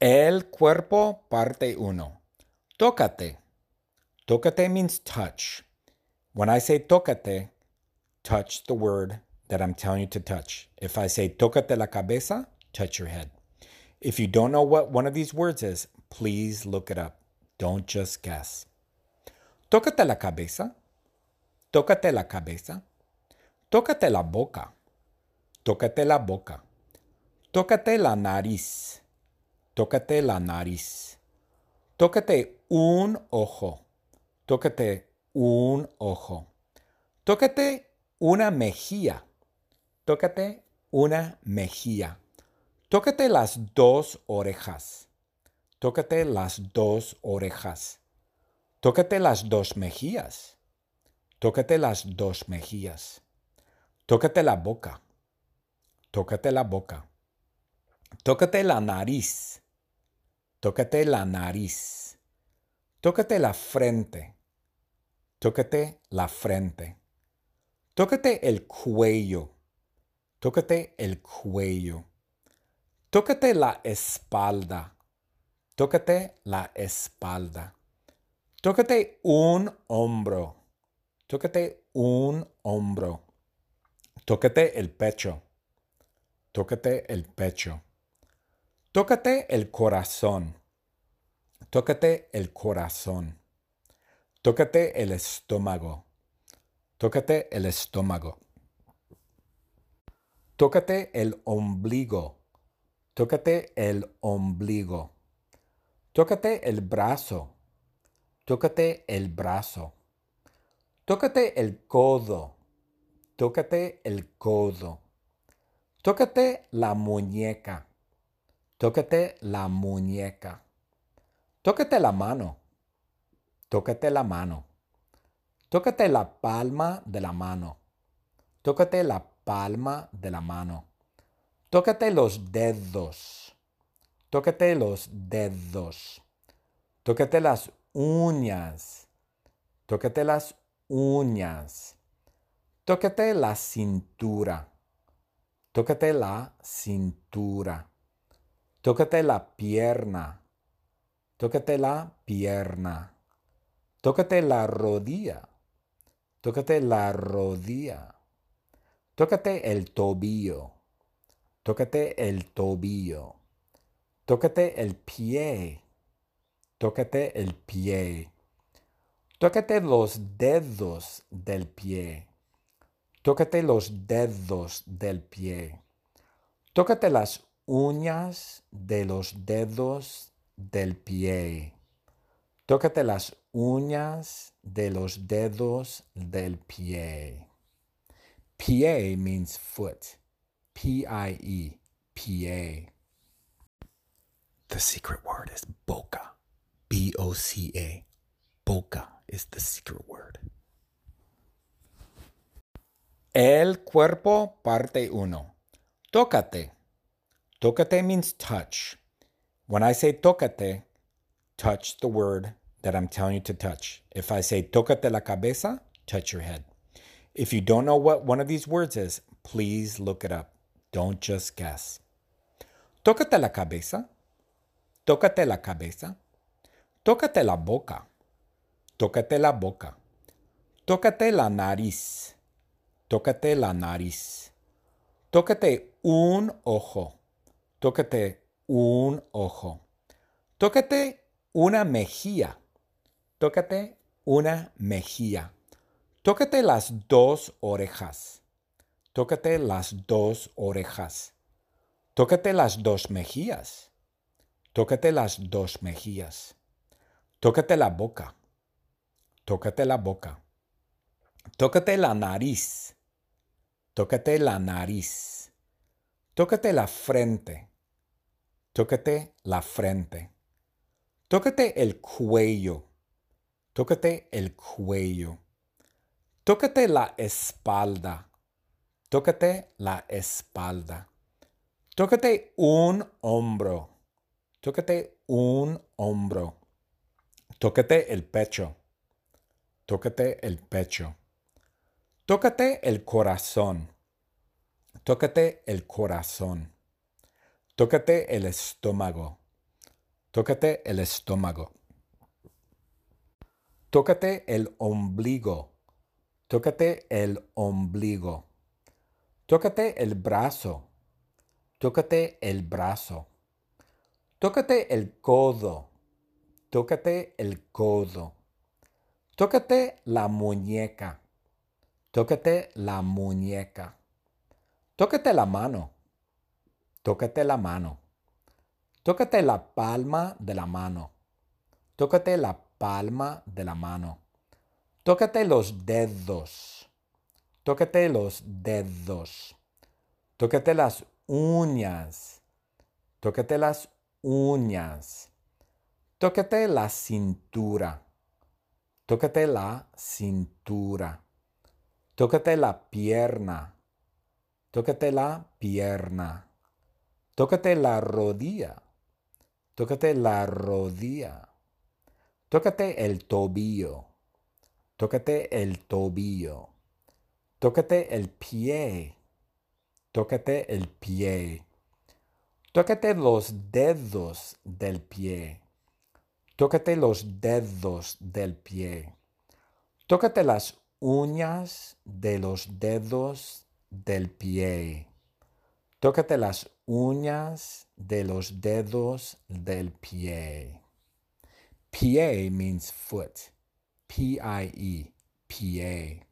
El cuerpo parte 1. Tócate. Tócate means touch. When I say tócate, touch the word that I'm telling you to touch. If I say tócate la cabeza, touch your head. If you don't know what one of these words is, please look it up. Don't just guess. Tócate la cabeza. Tócate la cabeza. Tócate la boca. Tócate la boca. Tócate la nariz. Tócate la nariz. Tócate un ojo. Tócate un ojo. Tócate una mejilla. Tócate una mejilla. Tócate las dos orejas. Tócate las dos orejas. Tócate las dos mejillas. Tócate las dos mejillas. Tócate la boca. Tócate la boca. Tócate la nariz. Tócate la nariz. Tócate la frente. Tócate la frente. Tócate el cuello. Tócate el cuello. Tócate la espalda. Tócate la espalda. Tócate un hombro. Tócate un hombro. Tócate el pecho. Tócate el pecho. Tócate el corazón. Tócate el corazón. Tócate el estómago. Tócate el estómago. Tócate el ombligo. Tócate el ombligo. Tócate el brazo. Tócate el brazo. Tócate el codo. Tócate el codo. Tócate la muñeca. Tócate la muñeca. Tócate la mano. Tócate la mano. Tócate la palma de la mano. Tócate la palma de la mano. Tócate los dedos. Tócate los dedos. Tócate las uñas. Tócate las uñas. Tócate la cintura. Tócate la cintura. Tócate la pierna. Tócate la pierna. Tócate la rodilla. Tócate la rodilla. Tócate el tobillo. Tócate el tobillo. Tócate el pie. Tócate el pie. Tócate los dedos del pie. Tócate los dedos del pie. Tócate las uñas de los dedos del pie. Tócate las uñas de los dedos del pie. Pie means foot. P-I-E. Pie. The secret word is boca. B-O-C-A. Boca is the secret word. El cuerpo parte 1. Tócate. Tócate means touch. When I say tócate, touch the word that I'm telling you to touch. If I say tócate la cabeza, touch your head. If you don't know what one of these words is, please look it up. Don't just guess. Tócate la cabeza. Tócate la cabeza. Tócate la boca. Tócate la boca. Tócate la nariz. Tócate la nariz. Tócate un ojo. Tócate un ojo. Tócate una mejilla. Tócate una mejilla. Tócate las dos orejas. Tócate las dos orejas. Tócate las dos mejillas. Tócate las dos mejillas. Tócate la boca. Tócate la boca. Tócate la nariz. Tócate la nariz. Tócate la frente. Tócate la frente. Tócate el cuello. Tócate el cuello. Tócate la espalda. Tócate la espalda. Tócate un hombro. Tócate un hombro. Tócate el pecho. Tócate el pecho. Tócate el corazón. Tócate el corazón. Tócate el estómago. Tócate el estómago. Tócate el ombligo. Tócate el ombligo. Tócate el brazo. Tócate el brazo. Tócate el codo. Tócate el codo. Tócate la muñeca. Tócate la muñeca. Tócate la mano. Tócate la mano. Tócate la palma de la mano. Tócate la palma de la mano. Tócate los dedos. Tócate los dedos. Tócate las uñas. Tócate las uñas. Tócate la cintura. Tócate la cintura. Tócate la pierna. Tócate la pierna. Tócate la rodilla. Tócate la rodilla. Tócate el tobillo. Tócate el tobillo. Tócate el pie. Tócate el pie. Tócate los dedos del pie. Tócate los dedos del pie. Tócate las uñas de los dedos del pie. Tócate las uñas de los dedos del pie. Pie means foot. P-I-E. Pie.